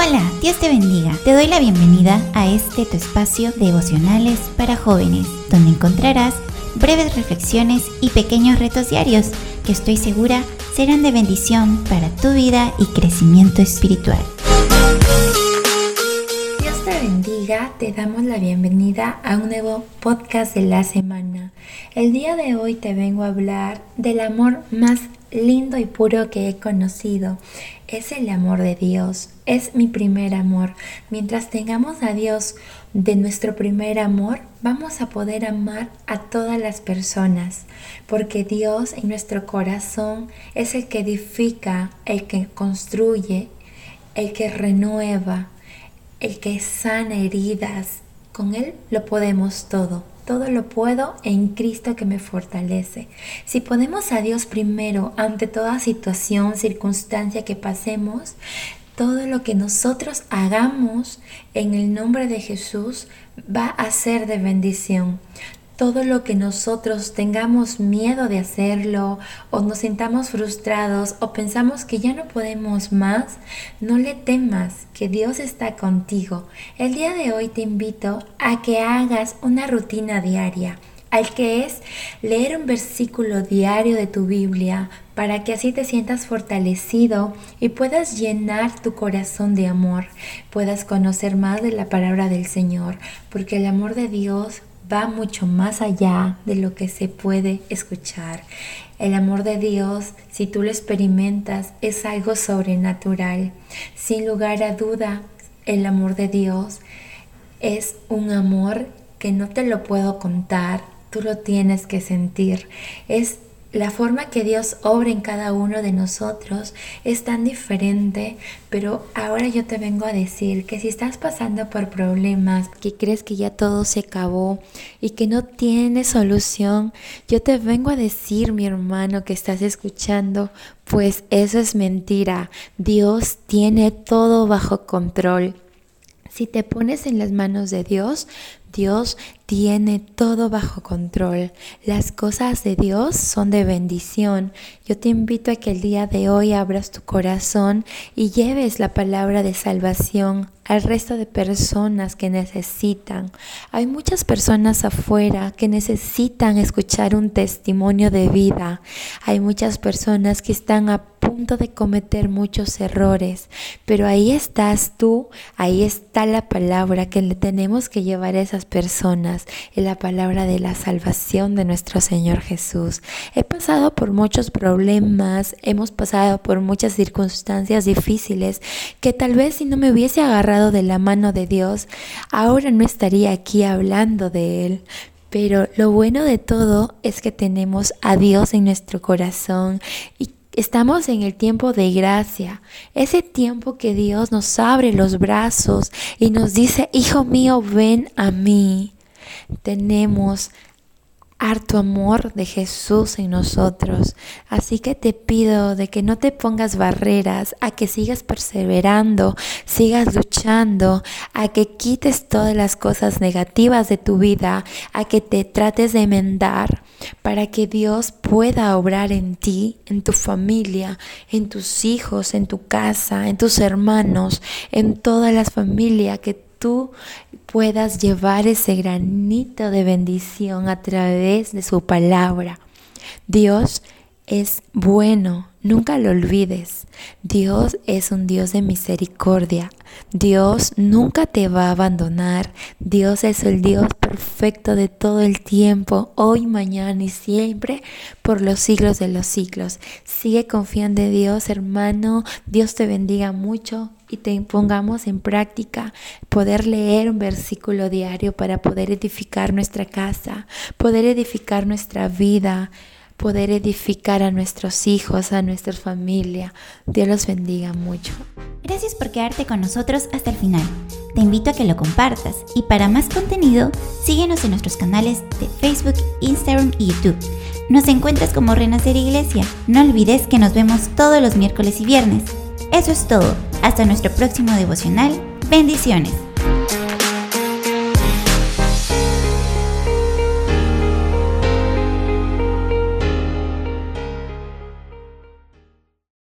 Hola, Dios te bendiga. Te doy la bienvenida a este tu espacio devocionales para jóvenes, donde encontrarás breves reflexiones y pequeños retos diarios que estoy segura serán de bendición para tu vida y crecimiento espiritual. Dios te bendiga, te damos la bienvenida a un nuevo podcast de la semana. El día de hoy te vengo a hablar del amor más lindo y puro que he conocido. Es el amor de Dios, es mi primer amor. Mientras tengamos a Dios de nuestro primer amor, vamos a poder amar a todas las personas, porque Dios en nuestro corazón es el que edifica, el que construye, el que renueva, el que sana heridas. Con Él lo podemos todo. Todo lo puedo en Cristo que me fortalece. Si ponemos a Dios primero ante toda situación, circunstancia que pasemos, todo lo que nosotros hagamos en el nombre de Jesús va a ser de bendición todo lo que nosotros tengamos miedo de hacerlo o nos sintamos frustrados o pensamos que ya no podemos más, no le temas que Dios está contigo. El día de hoy te invito a que hagas una rutina diaria al que es leer un versículo diario de tu Biblia para que así te sientas fortalecido y puedas llenar tu corazón de amor, puedas conocer más de la palabra del Señor, porque el amor de Dios va mucho más allá de lo que se puede escuchar. El amor de Dios, si tú lo experimentas, es algo sobrenatural. Sin lugar a duda, el amor de Dios es un amor que no te lo puedo contar, tú lo tienes que sentir. Es la forma que Dios obra en cada uno de nosotros es tan diferente, pero ahora yo te vengo a decir que si estás pasando por problemas, que crees que ya todo se acabó y que no tiene solución, yo te vengo a decir, mi hermano que estás escuchando, pues eso es mentira. Dios tiene todo bajo control. Si te pones en las manos de Dios, Dios tiene todo bajo control. Las cosas de Dios son de bendición. Yo te invito a que el día de hoy abras tu corazón y lleves la palabra de salvación al resto de personas que necesitan. Hay muchas personas afuera que necesitan escuchar un testimonio de vida. Hay muchas personas que están a punto de cometer muchos errores, pero ahí estás tú, ahí está la palabra que le tenemos que llevar a esas personas, en la palabra de la salvación de nuestro Señor Jesús. He pasado por muchos problemas, hemos pasado por muchas circunstancias difíciles que tal vez si no me hubiese agarrado de la mano de Dios, ahora no estaría aquí hablando de Él, pero lo bueno de todo es que tenemos a Dios en nuestro corazón y Estamos en el tiempo de gracia, ese tiempo que Dios nos abre los brazos y nos dice, Hijo mío, ven a mí. Tenemos harto amor de Jesús en nosotros. Así que te pido de que no te pongas barreras, a que sigas perseverando, sigas luchando, a que quites todas las cosas negativas de tu vida, a que te trates de enmendar para que Dios pueda obrar en ti, en tu familia, en tus hijos, en tu casa, en tus hermanos, en toda la familia que tú puedas llevar ese granito de bendición a través de su palabra. Dios es bueno, nunca lo olvides. Dios es un Dios de misericordia. Dios nunca te va a abandonar. Dios es el Dios perfecto de todo el tiempo, hoy, mañana y siempre, por los siglos de los siglos. Sigue confiando en Dios, hermano. Dios te bendiga mucho y te pongamos en práctica poder leer un versículo diario para poder edificar nuestra casa, poder edificar nuestra vida poder edificar a nuestros hijos, a nuestra familia. Dios los bendiga mucho. Gracias por quedarte con nosotros hasta el final. Te invito a que lo compartas y para más contenido, síguenos en nuestros canales de Facebook, Instagram y YouTube. Nos encuentras como Renacer Iglesia. No olvides que nos vemos todos los miércoles y viernes. Eso es todo. Hasta nuestro próximo devocional. Bendiciones.